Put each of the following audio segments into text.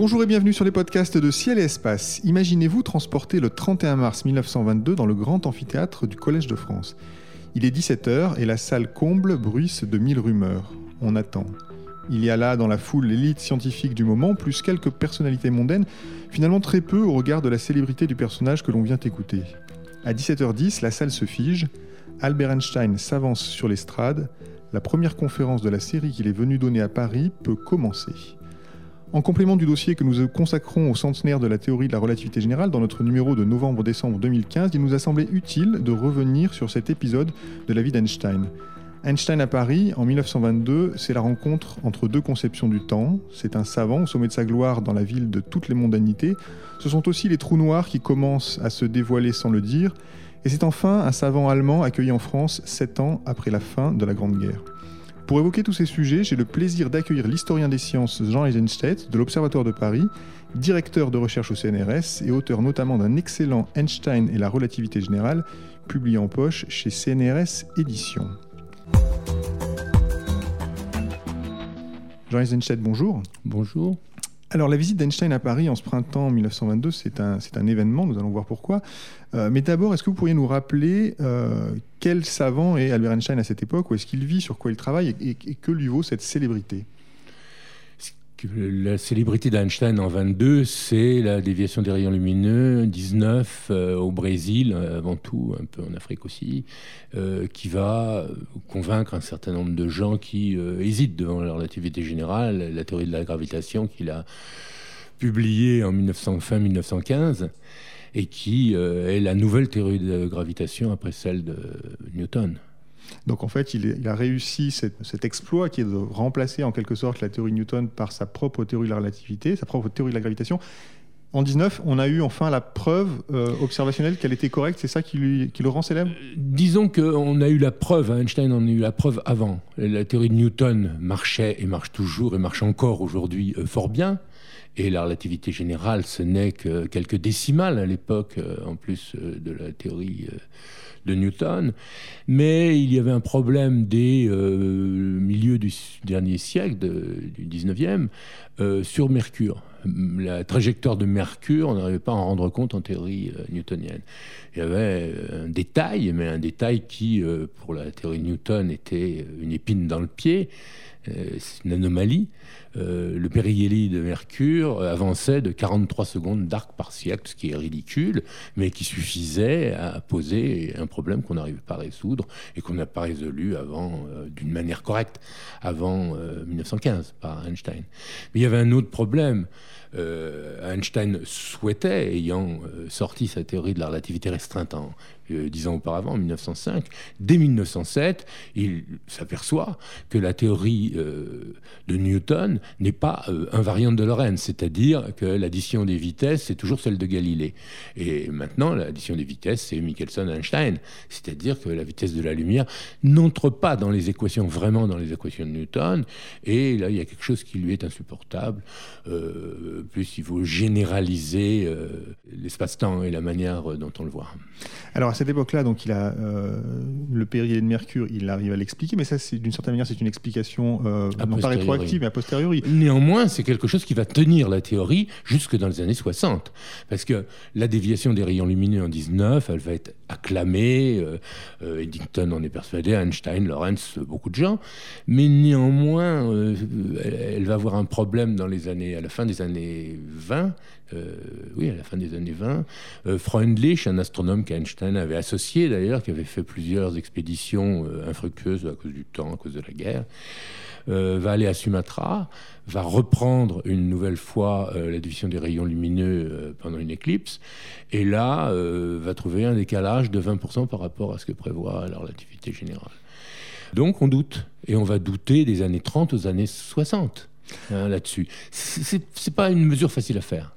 Bonjour et bienvenue sur les podcasts de Ciel et Espace. Imaginez-vous transporter le 31 mars 1922 dans le grand amphithéâtre du Collège de France. Il est 17h et la salle comble bruisse de mille rumeurs. On attend. Il y a là dans la foule l'élite scientifique du moment, plus quelques personnalités mondaines, finalement très peu au regard de la célébrité du personnage que l'on vient écouter. À 17h10, la salle se fige, Albert Einstein s'avance sur l'estrade, la première conférence de la série qu'il est venu donner à Paris peut commencer. En complément du dossier que nous consacrons au centenaire de la théorie de la relativité générale dans notre numéro de novembre-décembre 2015, il nous a semblé utile de revenir sur cet épisode de la vie d'Einstein. Einstein à Paris, en 1922, c'est la rencontre entre deux conceptions du temps. C'est un savant au sommet de sa gloire dans la ville de toutes les mondanités. Ce sont aussi les trous noirs qui commencent à se dévoiler sans le dire. Et c'est enfin un savant allemand accueilli en France sept ans après la fin de la Grande Guerre. Pour évoquer tous ces sujets, j'ai le plaisir d'accueillir l'historien des sciences Jean Eisenstedt de l'Observatoire de Paris, directeur de recherche au CNRS et auteur notamment d'un excellent Einstein et la relativité générale, publié en poche chez CNRS Éditions. Jean Eisenstedt, bonjour. Bonjour. Alors, la visite d'Einstein à Paris en ce printemps 1922, c'est un, un, événement, nous allons voir pourquoi. Euh, mais d'abord, est-ce que vous pourriez nous rappeler euh, quel savant est Albert Einstein à cette époque, où est-ce qu'il vit, sur quoi il travaille, et, que lui vaut cette célébrité? La célébrité d'Einstein en 22, c'est la déviation des rayons lumineux, 19 euh, au Brésil, avant tout, un peu en Afrique aussi, qui va convaincre un certain nombre de gens qui hésitent devant la relativité générale, la théorie de la gravitation qu'il a publiée en 1900, fin 1915 et qui euh, est la nouvelle théorie de gravitation après celle de Newton. Donc en fait, il, a réussi cet, exploit qui est de remplacer en quelque sorte la théorie de Newton par sa propre théorie de la relativité, sa propre théorie de la gravitation. En 19, on a eu enfin la preuve euh, observationnelle qu'elle était correcte. C'est ça qui, lui, qui, le rend célèbre? Euh, Disons qu'on a eu la preuve, Einstein en a eu la preuve avant. La théorie de Newton marchait et marche toujours et marche encore aujourd'hui fort bien. Et la relativité générale, ce n'est que quelques décimales à l'époque, euh, en plus euh, de la théorie euh, de Newton. Mais il y avait un problème des milieux du dernier siècle, du 19e, sur Mercure. La trajectoire de Mercure, on n'arrivait pas à en rendre compte en théorie newtonienne. Il y avait un détail, mais un détail qui, pour la théorie de Newton, était une épine dans le pied. C'est une anomalie. Euh, le périgélie de Mercure avançait de 43 secondes d'arc par siècle, ce qui est ridicule, mais qui suffisait à poser un problème qu'on n'arrivait pas à résoudre et qu'on n'a pas résolu avant euh, d'une manière correcte avant 1915 euh, par Einstein. Mais il y avait un autre problème. Einstein souhaitait, ayant sorti sa théorie de la relativité restreinte en dix ans auparavant, en 1905, dès 1907, il s'aperçoit que la théorie de Newton n'est pas euh, invariante de Lorentz, c'est-à-dire que l'addition des vitesses, c'est toujours celle de Galilée. Et maintenant, l'addition des vitesses, c'est Michelson-Einstein, c'est-à-dire que la vitesse de la lumière n'entre pas dans les équations, vraiment dans les équations de Newton, et là, il y a quelque chose qui lui est insupportable. Euh, plus il faut généraliser euh, l'espace-temps et la manière dont on le voit. Alors cette époque-là, donc il a le périhélie de Mercure, il arrive à l'expliquer, mais ça, c'est d'une certaine manière, c'est une explication non pas rétroactive, mais a posteriori Néanmoins, c'est quelque chose qui va tenir la théorie jusque dans les années 60. Parce que la déviation des rayons lumineux en 19, elle va être acclamée. Euh, euh, Eddington en est persuadé, Einstein, Lorentz, beaucoup de gens. Mais néanmoins, euh, elle, va avoir un problème dans les années, à la fin des années 20. oui, à la fin des années 20. Freundlich, un astronome qu'Einstein avait associé d'ailleurs, qui avait fait plusieurs expéditions infructueuses à cause du temps, à cause de la guerre. Va aller à Sumatra, va reprendre une nouvelle fois euh, la division des rayons lumineux euh, pendant une éclipse, et là va trouver un décalage de 20% par rapport à ce que prévoit la relativité générale. Donc on doute, et on va douter des années 30 aux années 60 hein, là-dessus. C'est pas une mesure facile à faire.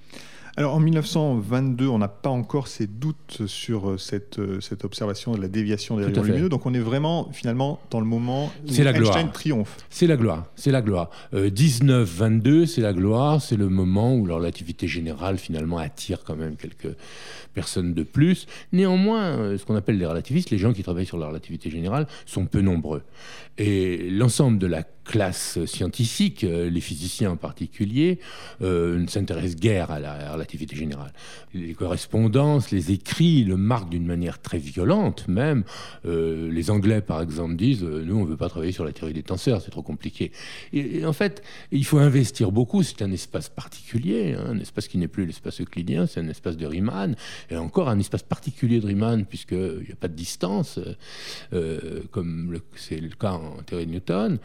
Alors en 1922, on n'a pas encore ces doutes sur euh, cette, euh, cette observation de la déviation des rayons lumineux. Donc on est vraiment finalement dans le moment où Einstein triomphe. C'est la gloire. C'est la gloire. 19-22, euh, c'est la gloire. C'est le moment où la relativité générale finalement attire quand même quelques personnes de plus. Néanmoins, ce qu'on appelle les relativistes, les gens qui travaillent sur la relativité générale, sont peu nombreux. Et l'ensemble de la classe scientifique, euh, les physiciens en particulier, euh, ne s'intéressent guère à la relativité générale. Les correspondances, les écrits le marquent d'une manière très violente même. Euh, les Anglais, par exemple, disent Nous, on ne veut pas travailler sur la théorie des tenseurs, c'est trop compliqué. Et, en fait, il faut investir beaucoup. C'est un espace particulier, hein, un espace qui n'est plus l'espace euclidien, c'est un espace de Riemann, et encore un espace particulier de Riemann, puisqu'il n'y a pas de distance, comme c'est le cas en théorie de Newton.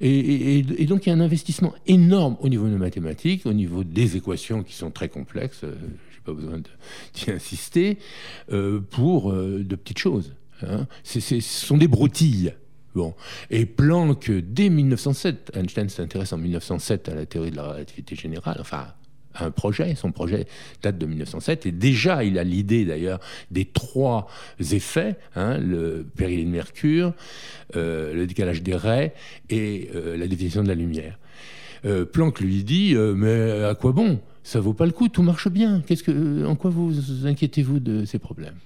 Et, donc il y a un investissement énorme au niveau des mathématiques, au niveau des équations qui sont très complexes, euh, je n'ai pas besoin d'y insister, euh, pour euh, de petites choses. Hein. ce sont des broutilles. Et Planck, dès 1907, Einstein s'intéresse en 1907 à la théorie de la relativité générale, enfin un projet. Son projet date de 1907 et déjà il a l'idée d'ailleurs des trois effets, hein, le péril de mercure, euh, le décalage des raies et euh, la définition de la lumière. Euh, Planck lui dit mais à quoi bon? Ça vaut pas le coup, tout marche bien. Qu'est-ce que, en quoi vous inquiétez-vous de ces problèmes?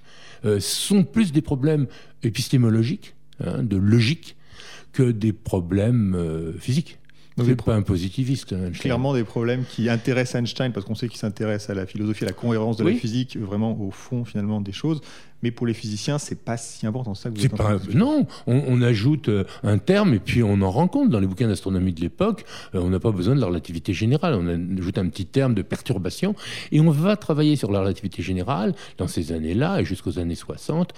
Ce sont plus des problèmes épistémologiques, hein, de logique, que des problèmes physiques. C'est pas un positiviste. Einstein. Clairement des problèmes qui intéressent Einstein parce qu'on sait qu'il s'intéresse à la philosophie, à la cohérence de la physique, vraiment au fond finalement des choses. Mais pour les physiciens, c'est pas si important ça que vous pas Non, on, ajoute euh, un terme et puis on en rend compte dans les bouquins d'astronomie de l'époque. Euh, on n'a pas besoin de la relativité générale. On ajoute un petit terme de perturbation et on va travailler sur la relativité générale dans ces années-là et jusqu'aux années 60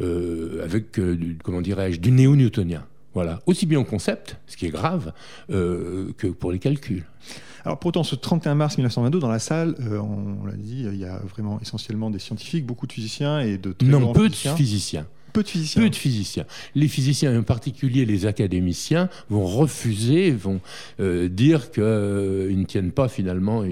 euh, avec, comment dirais-je, du néo-newtonien. Voilà, aussi bien au concept, ce qui est grave, euh, que pour les calculs. Alors pourtant, ce 31 mars 1922, dans la salle, euh, on, l'a dit, il y a vraiment essentiellement des scientifiques, beaucoup de physiciens et de très non, peu de physiciens. Peu de physiciens. Peu de physiciens. Les physiciens, en particulier les académiciens, vont refuser, vont euh, dire qu'ils ne tiennent pas finalement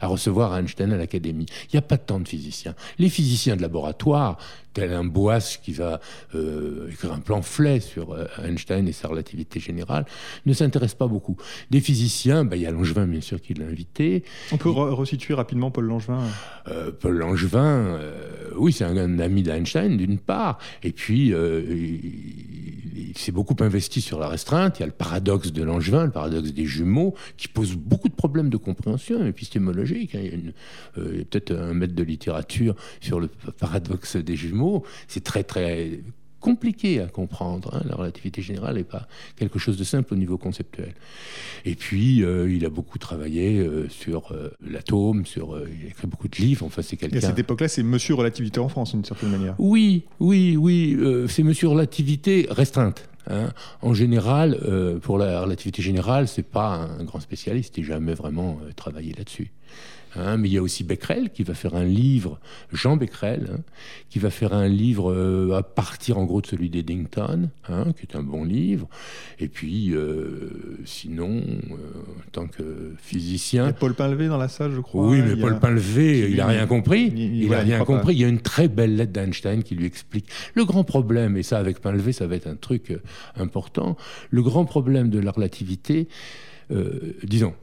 à recevoir Einstein à l'académie. Il n'y a pas tant de physiciens. Les physiciens de laboratoire, tel un Boas qui va euh, écrire un pamphlet sur euh, Einstein et sa relativité générale, ne s'intéresse pas beaucoup. Des physiciens, bah, il y a Langevin bien sûr qui l'a invité. On peut resituer rapidement Paul Langevin? Euh, Paul Langevin, oui, c'est un, ami d'Einstein d'une part, et puis il, s'est beaucoup investi sur la restreinte. Il y a le paradoxe de Langevin, le paradoxe des jumeaux, qui pose beaucoup de problèmes de compréhension épistémologique. Hein. Il y a peut-être un maître de littérature sur le paradoxe des jumeaux c'est très très compliqué à comprendre. Hein. La relativité générale n'est pas quelque chose de simple au niveau conceptuel. Et puis, euh, il a beaucoup travaillé euh, sur euh, l'atome, sur, il a écrit beaucoup de livres. Enfin, c'est quelqu'un. Et à cette époque-là, c'est Monsieur Relativité en France, d'une certaine manière. Oui, oui, oui. c'est Monsieur Relativité restreinte. Hein. En général, pour la relativité générale, c'est pas un grand spécialiste. Il n'a jamais vraiment travaillé là-dessus. Hein, mais il y a aussi Becquerel qui va faire un livre, Jean Becquerel, hein, qui va faire un livre euh, à partir en gros de celui d'Eddington, hein, qui est un bon livre. Et puis, euh, sinon, euh, en tant que physicien. Il y a Paul Pinlevé dans la salle, je crois. Oui, mais Paul Pinlevé, il n'a rien compris. Il n'a rien compris. Il y a une très belle lettre d'Einstein qui lui explique. Le grand problème, et ça avec Pinlevé, ça va être un truc important, le grand problème de la relativité, disons,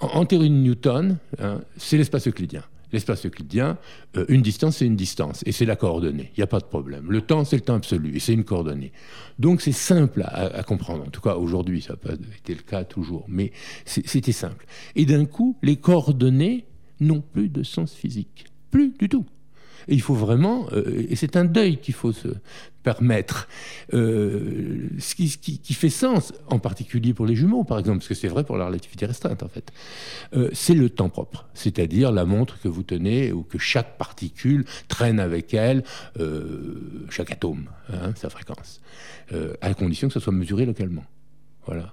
en, théorie de Newton, hein, c'est l'espace euclidien. L'espace euclidien, euh, une distance, c'est une distance, et c'est la coordonnée. Il n'y a pas de problème. Le temps, c'est le temps absolu, et c'est une coordonnée. Donc c'est simple à, comprendre. En tout cas, aujourd'hui, ça n'a pas été le cas toujours, mais c'était simple. Et d'un coup, les coordonnées n'ont plus de sens physique. Plus du tout. Et il faut vraiment, euh, et c'est un deuil qu'il faut se permettre, euh, ce, qui, fait sens, en particulier pour les jumeaux, par exemple, parce que c'est vrai pour la relativité restreinte, en fait, euh, c'est le temps propre, c'est-à-dire la montre que vous tenez ou que chaque particule traîne avec elle, chaque atome, hein, sa fréquence, à condition que ça soit mesuré localement. Voilà.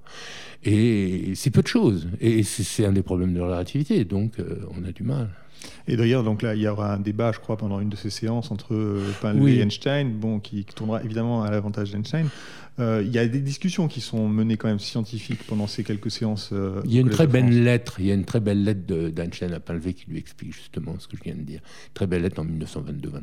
Et c'est peu de choses. Et c'est un des problèmes de la relativité, donc on a du mal. Et d'ailleurs, donc là, il y aura un débat, je crois, pendant une de ces séances entre euh, et Einstein, bon, qui tournera évidemment à l'avantage d'Einstein. Euh, il y a des discussions qui sont menées quand même scientifiques pendant ces quelques séances. Euh, il y a une très belle lettre. Il y a une très belle lettre d'Einstein à Pinlevé qui lui explique justement ce que je viens de dire. Très belle lettre en 1922-23.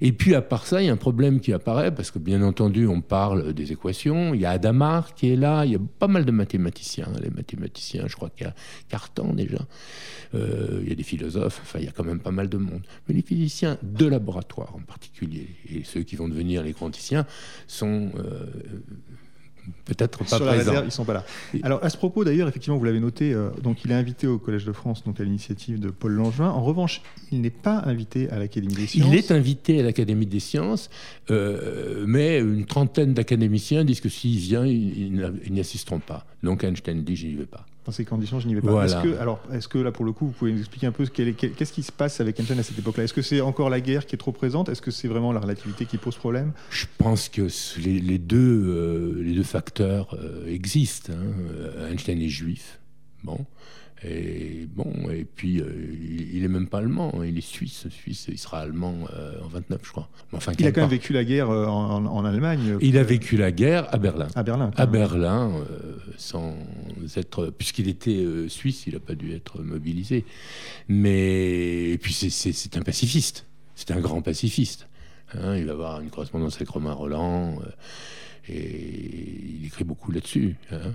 Et puis à part ça, il y a un problème qui apparaît parce que bien entendu, on parle des équations. Il y a Adamar qui est là. Il y a pas mal de mathématiciens. Les mathématiciens, je crois qu'il y a Cartan déjà. Euh, il y a des philosophes. Enfin, il y a quand même pas mal de monde. Mais les physiciens de laboratoire en particulier et ceux qui vont devenir les quanticiens sont peut-être pas Sur la présents. réserve, ils sont pas là. Alors à ce propos d'ailleurs, effectivement, vous l'avez noté, euh, donc il est invité au Collège de France, donc à l'initiative de Paul Langevin. En revanche, il n'est pas invité à l'Académie des sciences. Il est invité à l'Académie des sciences, euh, mais une trentaine d'académiciens disent que s'il vient, ils, ils n'y assisteront pas. Donc Einstein dit je n'y vais pas. Dans ces conditions, je n'y vais pas. Voilà. Est-ce que, alors, est-ce que là, pour le coup, vous pouvez nous expliquer un peu qu'est-ce qui se passe avec Einstein à cette époque-là? Est-ce que c'est encore la guerre qui est trop présente? Est-ce que c'est vraiment la relativité qui pose problème? Je pense que les deux, euh, les deux facteurs euh, existent. hein. Euh, Einstein est juif. Bon. Et bon, et puis euh, il, il est même pas allemand, hein. il est suisse, suisse, il sera allemand euh, en 29, je crois. Enfin, Il a quand même vécu la guerre euh, en, en- en Allemagne. Il a vécu la guerre à Berlin. à Berlin. À. Berlin, euh, sans être, puisqu'il était suisse, il n'a pas dû être mobilisé. Mais et puis c'est- un pacifiste, c'est un grand pacifiste. hein. il va avoir une correspondance avec Romain Roland et il écrit beaucoup là-dessus. hein.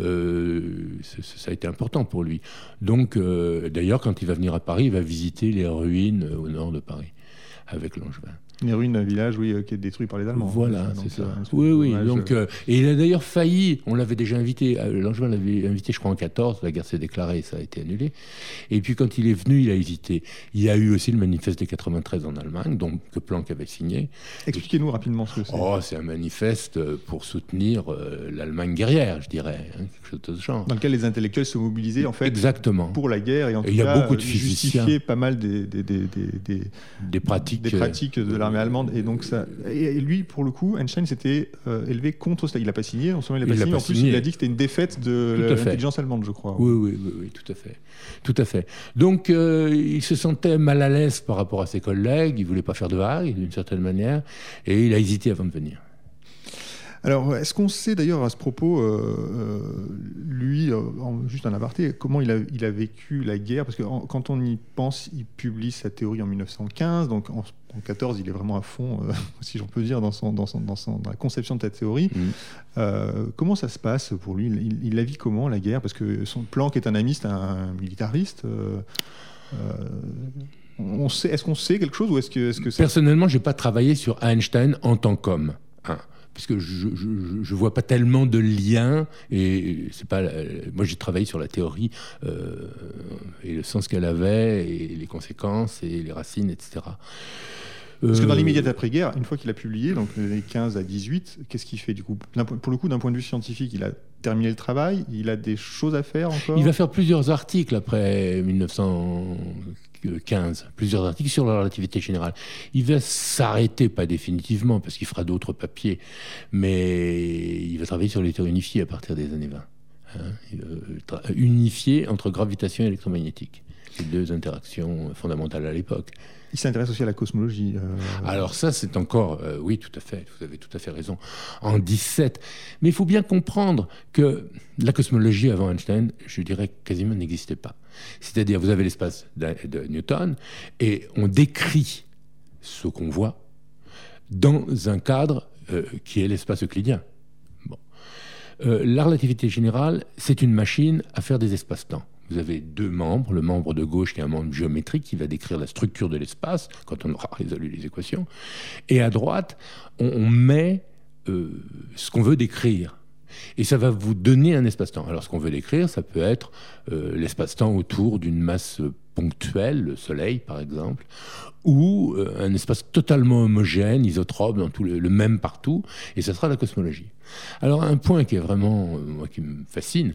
Euh, ça a été important pour lui. Donc, euh, d'ailleurs, quand il va venir à Paris, il va visiter les ruines euh, au nord de Paris avec Langevin. Les ruines d'un village, oui, euh, qui est détruit par les Allemands. Voilà, c'est ça. euh, Oui, oui. Donc, euh, et il a d'ailleurs failli, on l'avait déjà invité, euh, Langevin l'avait invité, je crois, en 14, la guerre s'est déclarée, ça a été annulé. Et puis quand il est venu, il a hésité. Il y a eu aussi le manifeste des 93 en Allemagne, donc, que Planck avait signé. Expliquez-nous rapidement ce que c'est. Oh, c'est un manifeste pour soutenir euh, l'Allemagne guerrière, je dirais, hein, quelque chose de ce genre. Dans lequel les intellectuels se mobilisaient en fait Exactement. pour la guerre et en Et tout il y a cas beaucoup de physiciens. pas mal des, des, des, des- des- pratiques. des pratiques de l'armée allemande et donc ça et lui pour le coup Einstein s'était euh, élevé contre ça il n'a pas signé non seulement il n'a pas signé en plus signé. il a dit que c'était une défaite de l'intelligence allemande je crois Oui, oui, oui, oui, tout à fait. Tout à fait. Donc, euh, il se sentait mal à l'aise par rapport à ses collègues, il voulait pas faire de vagues, d'une certaine manière, et il a hésité avant de venir. alors est-ce qu'on sait d'ailleurs à ce propos euh, lui euh, en- juste un aparté comment il a, il a vécu la guerre parce que en- quand on y pense il publie sa théorie en 1915 donc en, en 14 il est vraiment à fond euh, si j'en peux dire dans, son, dans, son, dans, son- dans la conception de sa théorie Mhm. Euh, comment ça se passe pour lui? Il, il la vit comment la guerre? Parce que son Planck est un ami, c'est un militariste. euh, euh, on sait, est-ce qu'on sait quelque chose ou est-ce que, est-ce que c'est Personnellement, j'ai pas travaillé sur Einstein en tant qu'homme. hein, puisque je, je, je vois pas tellement de lien et c'est pas moi j'ai travaillé sur la théorie euh, et le sens qu'elle avait et les conséquences et les racines etc Parce que dans Euh, l'immédiat après-guerre, une fois qu'il a publié, donc les 15 à 18, qu'est-ce qu'il fait du coup? Pour le coup, d'un point de vue scientifique, il a terminé le travail, il a des choses à faire encore? Il va faire plusieurs articles après 1915, plusieurs articles sur la relativité générale. Il va s'arrêter, pas définitivement, parce qu'il fera d'autres papiers, mais il va travailler sur les théories unifiées à partir des années 20. hein. Tra- unifier entre gravitation et électromagnétique. Les deux interactions fondamentales à l'époque. Il s'intéresse aussi à la cosmologie. euh, Alors ça, c'est encore, euh, oui, tout à fait, vous avez tout à fait raison, en 17. Mais il faut bien comprendre que la cosmologie avant Einstein, je dirais, quasiment n'existait pas. C'est-à-dire, vous avez l'espace de, Newton, et on décrit ce qu'on voit dans un cadre euh, qui est l'espace euclidien. Bon. La relativité générale, c'est une machine à faire des espaces-temps. Vous avez deux membres, le membre de gauche qui est un membre géométrique qui va décrire la structure de l'espace quand on aura résolu les équations, et à droite, on, met euh, ce qu'on veut décrire. Et ça va vous donner un espace-temps. Alors ce qu'on veut décrire, ça peut être euh, l'espace-temps autour d'une masse le Soleil par exemple, ou euh, un espace totalement homogène, isotrope, dans tout le, même partout, et ça sera la cosmologie. Alors un point qui est vraiment, euh, moi, qui me fascine,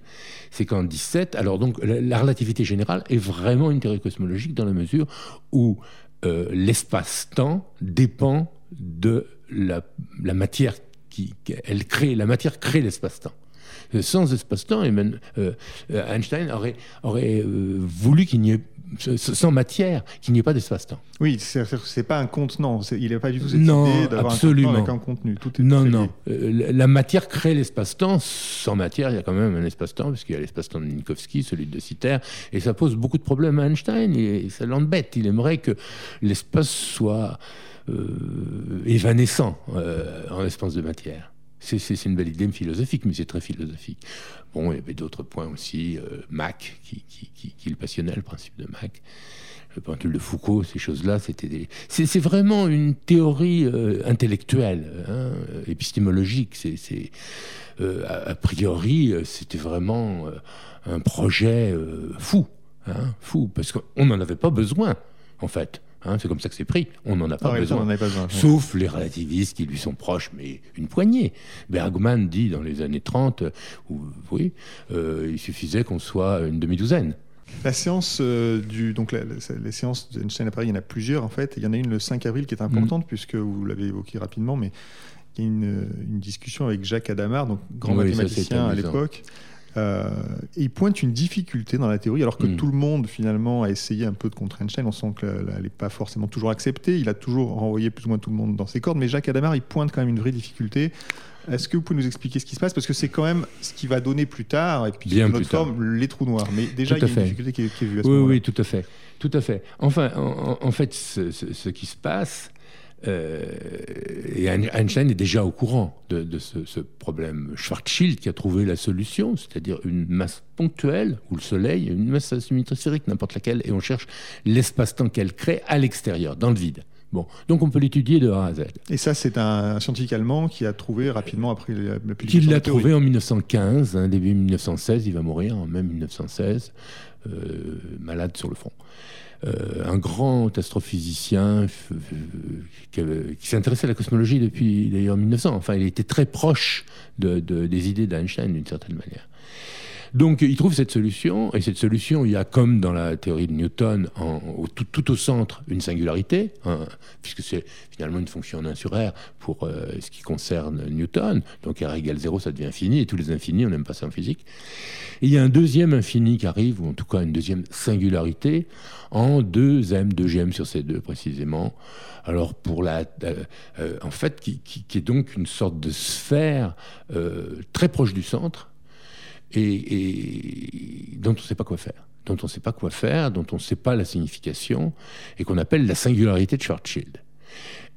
c'est qu'en 17, alors donc la, la relativité générale est vraiment une théorie cosmologique dans la mesure où euh, l'espace-temps dépend de la, matière qui, elle crée, la matière crée l'espace-temps. Sans espace-temps, euh, Einstein aurait, voulu qu'il n'y ait, sans matière, qu'il n'y ait pas d'espace-temps. Oui, c'est pas un contenant. Il n'a pas du tout cette Non, idée d'avoir un contenant avec un contenu. Tout est Non, non. Euh, la- matière crée l'espace-temps. Sans matière, il y a quand même un espace-temps, puisqu'il y a l'espace-temps de Minkowski, celui de Sitter, et ça pose beaucoup de problèmes à Einstein, et ça l'embête. Il aimerait que l'espace soit euh, évanescent euh, en espace de matière. C'est- une belle idée philosophique, mais c'est très philosophique. Bon, il y avait d'autres points aussi. euh, Mach, qui, le passionnait, le principe de Mach. le pendule de Foucault, ces choses-là, c'était c'est, vraiment une théorie intellectuelle, hein, épistémologique. C'est, a, priori, c'était vraiment un projet fou, hein, fou, parce qu'on n'en avait pas besoin, en fait. Hein, c'est comme ça que c'est pris. On n'en a pas, besoin. Sauf les relativistes qui lui sont proches, mais une poignée. Bergman dit dans les années 30, oui, euh, il suffisait qu'on soit une demi-douzaine. La séance euh, du donc les séances d'Einstein à Paris, il y en a plusieurs en fait. Il y en a une le 5 avril qui est importante mm. puisque vous l'avez évoqué rapidement, mais il y a une, discussion avec Jacques Adamar, donc grand mathématicien à l'époque, euh, il pointe une difficulté dans la théorie, alors que hmm. tout le monde finalement a essayé un peu de contre Einstein. On sent qu'elle n'est pas forcément toujours acceptée. Il a toujours renvoyé plus ou moins tout le monde dans ses cordes. Mais Jacques Adamar, il pointe quand même une vraie difficulté. Est-ce que vous pouvez nous expliquer ce qui se passe? Parce que c'est quand même ce qui va donner plus tard, et puis Bien notre forme, les trous noirs. Mais déjà, il y a une difficulté qui est, vue à ce oui, moment-là. Oui, tout à fait. Tout à fait. Enfin, en, fait, ce, qui se passe, euh, et Einstein est déjà au courant de, ce, problème. Schwarzschild qui a trouvé la solution, c'est-à-dire une masse ponctuelle, ou le Soleil, une masse asymétrique sphérique, n'importe laquelle, et on cherche l'espace-temps qu'elle crée à l'extérieur, dans le vide. Bon, donc on peut l'étudier de A à Z. Et ça, c'est un scientifique allemand qui a trouvé rapidement après la publication. Qui l'a trouvé en 1915, hein, début 1916, il va mourir en même 1916, euh, malade sur le front. Euh, un grand astrophysicien euh, qui, s'est intéressé à la cosmologie depuis d'ailleurs 1900. Enfin, il était très proche des idées d'Einstein d'une certaine manière. Donc il trouve cette solution, et cette solution, il y a comme dans la théorie de Newton, tout, au centre, une singularité, hein, puisque c'est finalement une fonction en 1 sur R pour euh, ce qui concerne Newton. Donc R égale 0, ça devient infini, et tous les infinis, on n'aime pas ça en physique. Il y a un deuxième infini qui arrive, ou en tout cas une deuxième singularité, en 2m, 2gm sur C2 précisément. Alors pour la, euh, euh, en fait, qui, est donc une sorte de sphère très proche du centre, et, dont on ne sait pas quoi faire dont on ne sait pas quoi faire, dont on ne sait pas la signification, et qu'on appelle la singularité de Schwarzschild.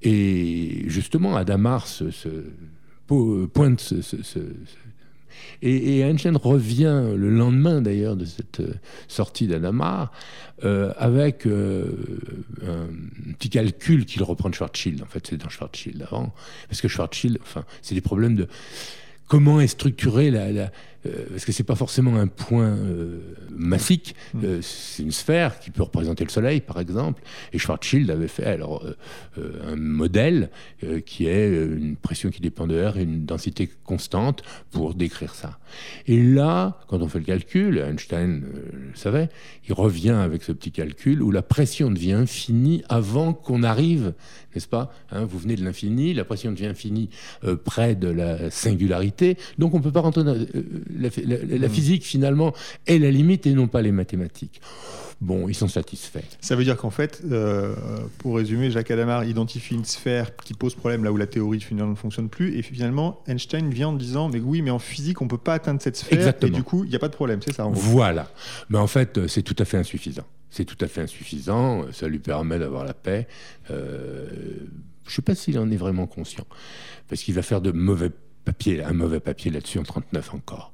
Et justement, Adamar se, pointe ce, et, Einstein revient le lendemain d'ailleurs de cette euh, sortie d'Adamar euh, avec euh, un petit calcul qu'il reprend de Schwarzschild. En fait, c'est dans Schwarzschild avant, parce que Schwarzschild, enfin, c'est des problèmes de comment est structurée la, parce que c'est pas forcément un point euh, massique, mm. euh, c'est une sphère qui peut représenter le Soleil, par exemple. Et Schwarzschild avait fait alors un modèle qui est une pression qui dépend de R et une densité constante pour décrire ça. Et là, quand on fait le calcul, Einstein le savait, il revient avec ce petit calcul où la pression devient infinie avant qu'on arrive, n'est-ce pas hein, Vous venez de l'infini, la pression devient infinie près de la singularité, donc on peut pas rentrer dans la, physique finalement est la limite et non pas les mathématiques. Bon, ils sont satisfaits. Ça veut dire qu'en fait, euh, pour résumer, Jacques Adamar identifie une sphère qui pose problème là où la théorie finalement ne fonctionne plus, et finalement Einstein vient en disant mais oui, mais en physique on peut pas atteindre cette sphère, et du coup il n'y a pas de problème, c'est ça. voilà. Mais en fait, euh, c'est tout à fait insuffisant. C'est tout à fait insuffisant. Ça lui permet d'avoir la paix. Euh, je ne sais pas s'il en est vraiment conscient, parce qu'il va faire de mauvais papier, un mauvais papier là-dessus en 39 encore.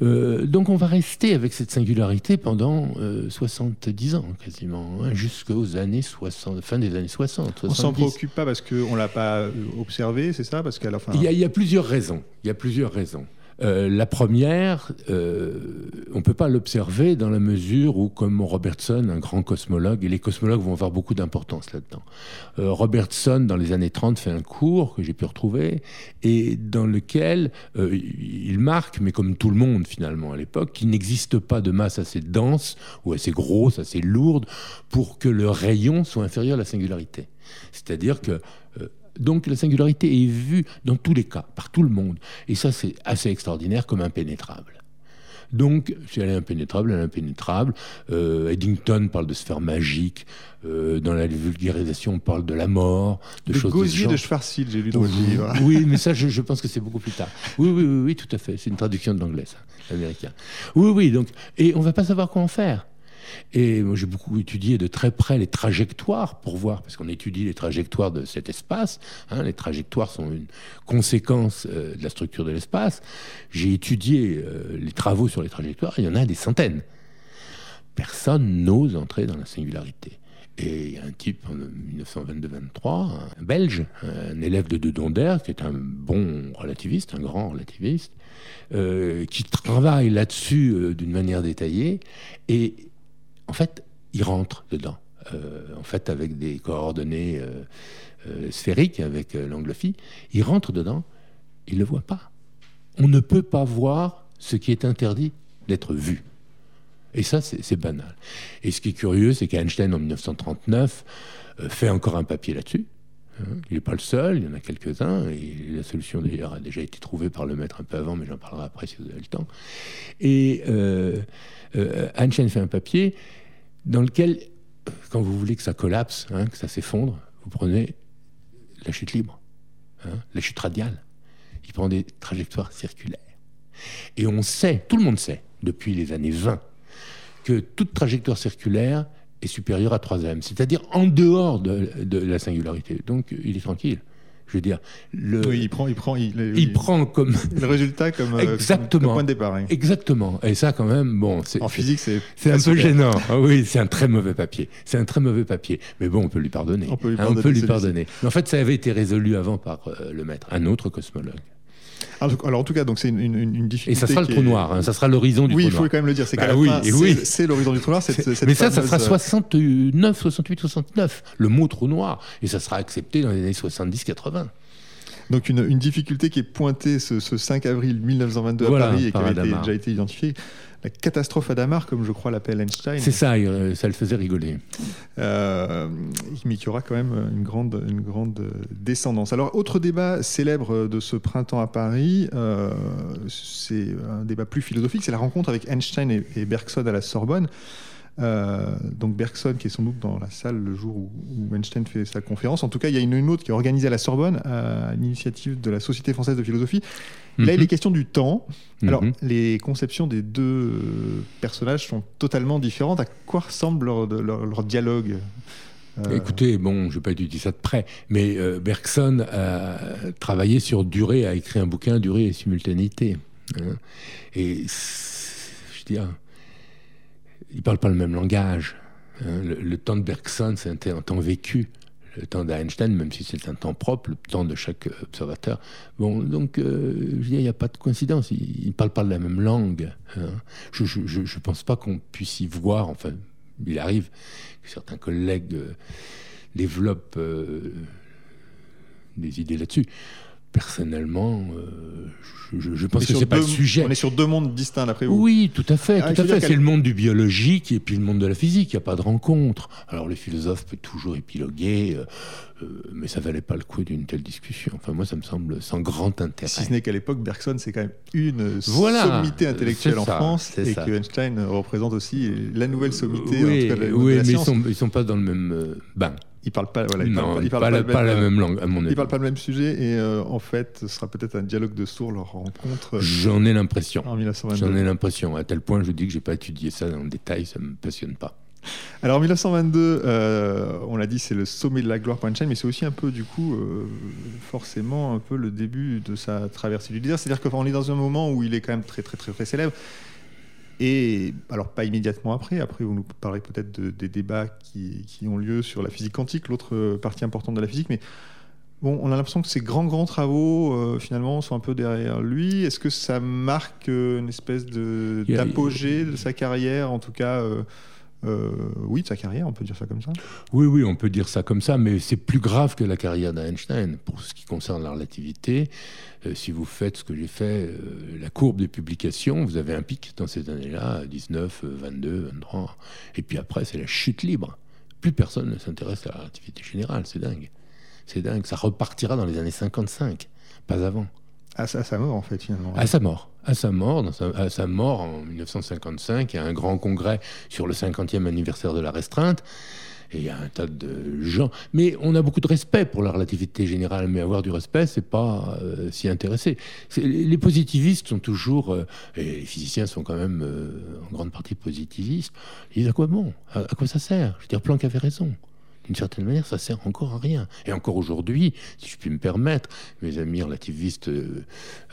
Euh, donc on va rester avec cette singularité pendant 70 euh, ans quasiment, hein, jusqu'aux années 60, fin des années 60. On s'en préoccupe pas parce qu'on l'a pas euh, observé, c'est ça? Parce qu'à la fin. Il y, a, plusieurs raisons. Il y a plusieurs raisons. Euh, la première, euh, on ne peut pas l'observer dans la mesure où, comme Robertson, un grand cosmologue, et les cosmologues vont avoir beaucoup d'importance là-dedans. Euh, Robertson, dans les années 30, fait un cours que j'ai pu retrouver, et dans lequel il marque, mais comme tout le monde finalement à l'époque, qu'il n'existe pas de masse assez dense ou assez grosse, assez lourde, pour que le rayon soit inférieur à la singularité. C'est-à-dire que donc la singularité est vue dans tous les cas, par tout le monde. Et ça, c'est assez extraordinaire comme impénétrable. Donc, si elle est impénétrable, elle est impénétrable. Euh, Eddington parle de sphère magique. Euh, dans la vulgarisation, on parle de la mort, de le choses gosier de, de Schwarzschild, j'ai lu dans le livre. Oui, mais ça, je, pense que c'est beaucoup plus tard. Oui, oui, oui, oui, tout à fait. C'est une traduction de l'anglais, ça, américain. Oui, oui, donc, et on va pas savoir quoi en faire. Et moi, j'ai beaucoup étudié de très près les trajectoires pour voir, parce qu'on étudie les trajectoires de cet espace. Hein, les trajectoires sont une conséquence euh, de la structure de l'espace. J'ai étudié euh, les travaux sur les trajectoires, il y en a des centaines. personne n'ose entrer dans la singularité. Et il y a un type en 1922-23, un Belge, un élève de De Donder, qui est un bon relativiste, un grand relativiste, euh, qui travaille là-dessus d'une manière détaillée. Et en fait, il rentre dedans. Euh, en fait, avec des coordonnées sphériques, avec l'angle phi, il rentre dedans, il ne le voit pas. On ne peut pas voir ce qui est interdit d'être vu. Et ça, c'est banal. Et ce qui est curieux, c'est qu'Einstein, en 1939, euh, fait encore un papier là-dessus. Il n'est pas le seul, il y en a quelques-uns, et la solution d'ailleurs a déjà été trouvée par le maître un peu avant, mais j'en parlerai après si vous avez le temps. Et euh, euh, Einstein fait un papier dans lequel, quand vous voulez que ça collapse, hein, que ça s'effondre, vous prenez la chute libre, hein, la chute radiale. Il prend des trajectoires circulaires. Et on sait, tout le monde sait, depuis les années 20, que toute trajectoire circulaire est supérieure à 3m, c'est-à-dire en dehors de, la singularité. Donc il est tranquille. Je veux dire, le, oui, il prend, il prend, il, prend comme le résultat comme, euh, exactement, point de départ. Exactement. Et ça, quand même, bon, c'est en physique, c'est c'est un peu gênant. Ah oui, c'est un très mauvais papier. C'est un très mauvais papier. Mais bon, on peut lui pardonner. On peut lui pardonner. on peut lui pardonner. Mais en fait, ça avait été résolu avant par euh, le maître, un autre cosmologue. Alors en tout cas, donc c'est une, difficulté. Et ça sera le trou noir, hein, ça sera l'horizon du trou noir. Oui, il faut quand même le dire. C'est bah oui, c'est l'horizon du trou noir. Cette, Mais ça, ça sera 69, 68, 69, le mot trou noir, et ça sera accepté dans les années 70-80. Donc une, difficulté qui est pointée ce, 5 avril 1922 à Paris et qui a déjà été identifiée la catastrophe Adamar, comme je crois l'appelle Einstein. C'est ça, euh, ça le faisait rigoler. Euh, mais qui aura quand même une grande, une grande descendance. Alors, autre débat célèbre de ce printemps à Paris, euh, c'est un débat plus philosophique, c'est la rencontre avec Einstein et Bergson à la Sorbonne. Euh, donc Bergson, qui est sans doute dans la salle le jour où, Einstein fait sa conférence. En tout cas, il y a une, autre qui est organisée à la Sorbonne, à l'initiative de la Société française de philosophie. Là, il est mhm. question du temps. Alors, mhm. les conceptions des deux personnages sont totalement différentes. À quoi ressemble leur, dialogue euh, Écoutez, bon, je ne vais pas étudier ça de près, mais euh, Bergson a travaillé sur durée, a écrit un bouquin, Durée et simultanéité. Hein. et je dis, ils parlent pas le même langage. Hein. Le, temps de Bergson, c'est un, temps vécu. Le temps d'Einstein, même si c'est un temps propre, le temps de chaque observateur. Bon, donc, euh, je il n'y a pas de coïncidence. Ils ne parlent pas la même langue. Hein. Je ne pense pas qu'on puisse y voir, enfin, il arrive que certains collègues euh, développent euh, des idées là-dessus personnellement, euh, je, pense que c'est pas le sujet. On est sur deux mondes distincts d'après vous? Oui, tout à fait, ah, tout à fait. C'est le monde du biologique et puis le monde de la physique. Il n'y a pas de rencontre. Alors les philosophes peuvent toujours épiloguer, euh, euh, mais ça valait pas le coup d'une telle discussion. Enfin moi, ça me semble sans grand intérêt. Si ce n'est qu'à l'époque, Bergson c'est quand même une sommité intellectuelle en France et que Einstein représente aussi la nouvelle sommité. Oui, en tout cas, oui mais ils sont, ils sont pas dans le même bain. Ils parlent pas, voilà, ils parlent, pas, la, même, langue, à mon avis. Ils parlent pas le même sujet et euh, en fait, ce sera peut-être un dialogue de sourds leur rencontre. Euh, J'en ai l'impression. J'en ai l'impression. À tel point, je dis que j'ai pas étudié ça dans le détail, ça me passionne pas. Alors 1922, euh, on l'a dit, c'est le sommet de la gloire pour Einstein, mais c'est aussi un peu, du coup, forcément, un peu le début de sa traversée du désert. C'est-à-dire qu'on est dans un moment où il est quand même très, très, très, très célèbre. Et alors pas immédiatement après, après vous nous parlerez peut-être des débats qui, ont lieu sur la physique quantique, l'autre partie importante de la physique, mais bon, on a l'impression que ces grands grands travaux euh, finalement sont un peu derrière lui. Est-ce que ça marque euh, une espèce d'apogée de, sa carrière, en tout cas euh, euh, oui, de sa carrière, on peut dire ça comme ça Oui, oui, on peut dire ça comme ça, mais c'est plus grave que la carrière d'Einstein. Pour ce qui concerne la relativité, euh, si vous faites ce que j'ai fait, euh, la courbe des publications, vous avez un pic dans ces années-là, 19, 22, 23, et puis après, c'est la chute libre. Plus personne ne s'intéresse à la relativité générale, c'est dingue. C'est dingue, ça repartira dans les années 55, pas avant. À sa, mort, en fait, finalement. À sa mort. À sa mort, à sa mort en 1955, il y a un grand congrès sur le 50e anniversaire de la restreinte. Et il y a un tas de gens. Mais on a beaucoup de respect pour la relativité générale. Mais avoir du respect, c'est pas euh, s'y intéresser. Les positivistes sont toujours, euh, et les physiciens sont quand même euh, en grande partie positivistes. Ils disent à quoi bon? À, quoi ça sert? Je veux dire, Planck avait raison d'une certaine manière, ça sert encore à rien. Et encore aujourd'hui, si je puis me permettre, mes amis relativistes euh,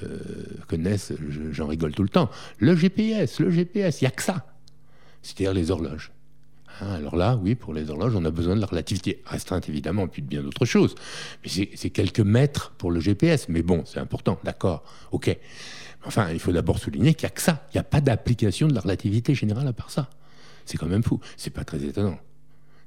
euh, connaissent, j'en rigole tout le temps, le GPS, le GPS, il n'y a que ça. c'est-à-dire les horloges. Hein, alors là, oui, pour les horloges, on a besoin de la relativité restreinte, évidemment, puis de bien d'autres choses. Mais c'est quelques mètres pour le GPS. Mais bon, c'est important, d'accord, ok. Enfin, il faut d'abord souligner qu'il n'y a que ça. Il n'y a pas d'application de la relativité générale à part ça. C'est quand même fou. C'est pas très étonnant.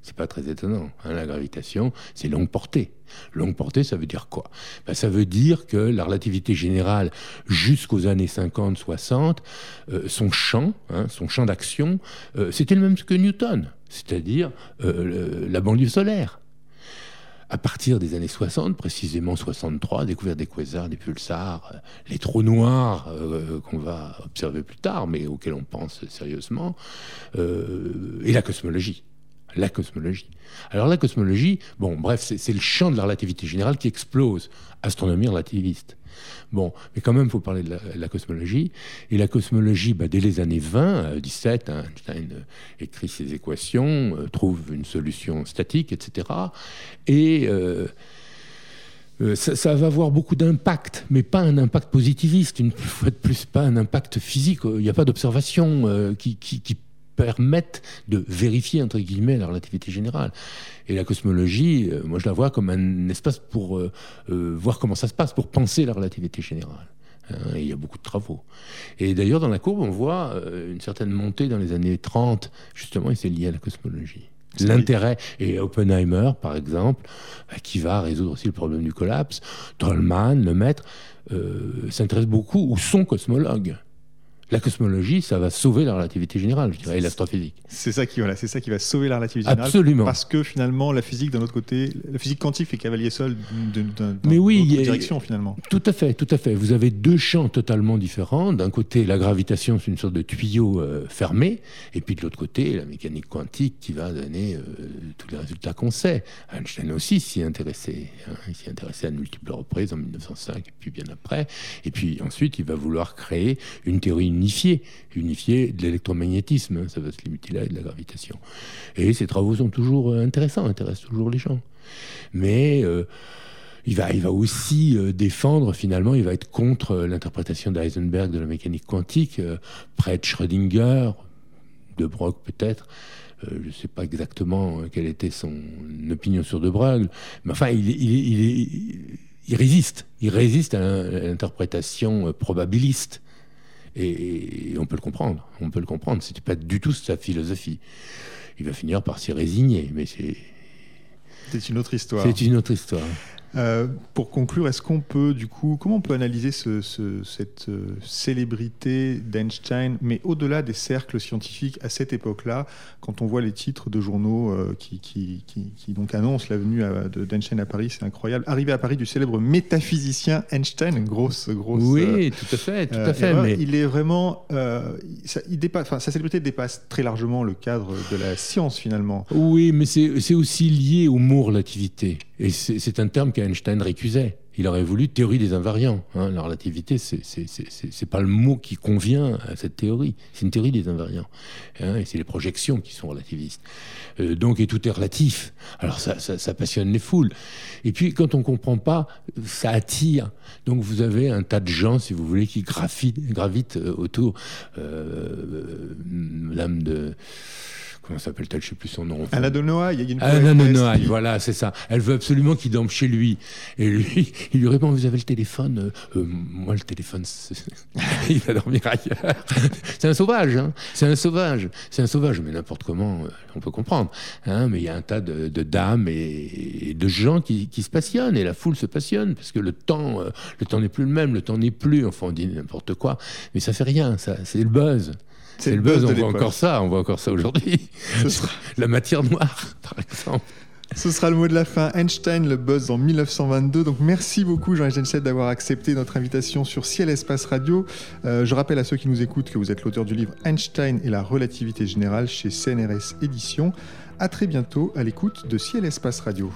C'est pas très étonnant. Hein, la gravitation, c'est longue portée. Longue portée, ça veut dire quoi? Ben, Ça veut dire que la relativité générale, jusqu'aux années 50-60, euh, son champ, hein, son champ d'action, euh, c'était le même que Newton, c'est-à-dire euh, la banlieue solaire. À partir des années 60, précisément 63, découverte des quasars, des pulsars, les trous noirs qu'on va observer plus tard, mais auxquels on pense sérieusement, et la cosmologie la cosmologie. Alors la cosmologie, bon, bref, c'est le champ de la relativité générale qui explose. Astronomie relativiste. Bon, mais quand même, il faut parler de la, cosmologie. Et la cosmologie, bah, dès les années 20, 17, hein, Einstein euh, écrit ses équations, euh, trouve une solution statique, etc. Et euh, ça, va avoir beaucoup d'impact, mais pas un impact positiviste, une fois de plus, pas un impact physique. Il n'y a pas d'observation qui, qui, qui permettent de vérifier, entre guillemets, la relativité générale. Et la cosmologie, euh, moi je la vois comme un espace pour euh, euh, voir comment ça se passe, pour penser la relativité générale. Hein, il y a beaucoup de travaux. Et d'ailleurs, dans la courbe, on voit une certaine montée dans les années 30, justement, et c'est lié à la cosmologie. L'intérêt, et Oppenheimer, par exemple, qui va résoudre aussi le problème du collapse, Tolman, le maître, s'intéresse beaucoup, ou sont cosmologues la cosmologie, ça va sauver la relativité générale, je dirais, et l'astrophysique. C'est ça qui, voilà, c'est ça qui va sauver la relativité générale. Absolument. Parce que finalement, la physique, d'un autre côté, la physique quantique fait cavalier seul d'une oui, direction finalement. Tout à fait, tout à fait. Vous avez deux champs totalement différents. D'un côté, la gravitation, c'est une sorte de tuyau euh, fermé, et puis de l'autre côté, la mécanique quantique qui va donner euh, tous les résultats qu'on sait. Einstein aussi s'y intéressait. Hein. Il s'y intéressait à de multiples reprises en 1905 et puis bien après. Et puis ensuite, il va vouloir créer une théorie unifié, unifié de l'électromagnétisme, hein, ça va se limiter là, et de la gravitation. Et ces travaux sont toujours euh, intéressants, intéressent toujours les gens. Mais euh, il, va, il va aussi euh, défendre, finalement, il va être contre l'interprétation d'Heisenberg de la mécanique quantique, près de Schrödinger, de Brock peut-être. je ne sais pas exactement quelle était son opinion sur De Broglie, mais enfin, il résiste. Il résiste à l'interprétation probabiliste et, on peut le comprendre. On peut le comprendre. C'était pas du tout sa philosophie. Il va finir par s'y résigner, mais c'est. C'est une autre histoire. C'est une autre histoire. Euh, pour conclure, est-ce qu'on peut, du coup, comment on peut analyser cette euh, célébrité d'Einstein, mais au-delà des cercles scientifiques à cette époque-là, quand on voit les titres de journaux euh, qui, qui, donc annoncent la venue d'Einstein à Paris, c'est incroyable. Arrivé à Paris du célèbre métaphysicien Einstein, grosse, grosse. Oui, tout à fait, tout à fait. mais... Il est vraiment, ça, il dépasse, sa célébrité dépasse très largement le cadre de la science finalement. Oui, mais c'est aussi lié au mot relativité. Et c'est un terme qu'Einstein récusait. Il aurait voulu théorie des invariants. Hein. La relativité, c'est pas le mot qui convient à cette théorie. C'est une théorie des invariants. Hein, et c'est les projections qui sont relativistes. Euh, donc, et tout est relatif. Alors, ça, ça, passionne les foules. Et puis, quand on comprend pas, ça attire. Donc, vous avez un tas de gens, si vous voulez, qui gravitent, euh, autour. Euh, l'âme de comment s'appelle-t-elle, je sais plus son nom. Anna de Noailles, il y a une Anna de Noailles, voilà, c'est ça. Elle veut absolument qu'il dorme chez lui. Et lui, il lui répond, vous avez le téléphone euh, euh, Moi, le téléphone, il va dormir ailleurs. c'est un sauvage, hein c'est un sauvage. C'est un sauvage, mais n'importe comment, euh, on peut comprendre. Hein mais il y a un tas de, dames et, de gens qui, se passionnent, et la foule se passionne, parce que le temps, le temps n'est plus le même, le temps n'est plus, enfin, on dit n'importe quoi, mais ça fait rien, ça, c'est le buzz. C'est le buzz, on voit encore ça, on voit encore ça aujourd'hui. La matière noire, par exemple. Ce sera le mot de la fin. Einstein, le buzz en 1922. Donc merci beaucoup Jean Genset d'avoir accepté notre invitation sur Ciel Espace Radio. Euh, je rappelle à ceux qui nous écoutent que vous êtes l'auteur du livre Einstein et la relativité générale chez CNRS Éditions. À très bientôt à l'écoute de Ciel Espace Radio.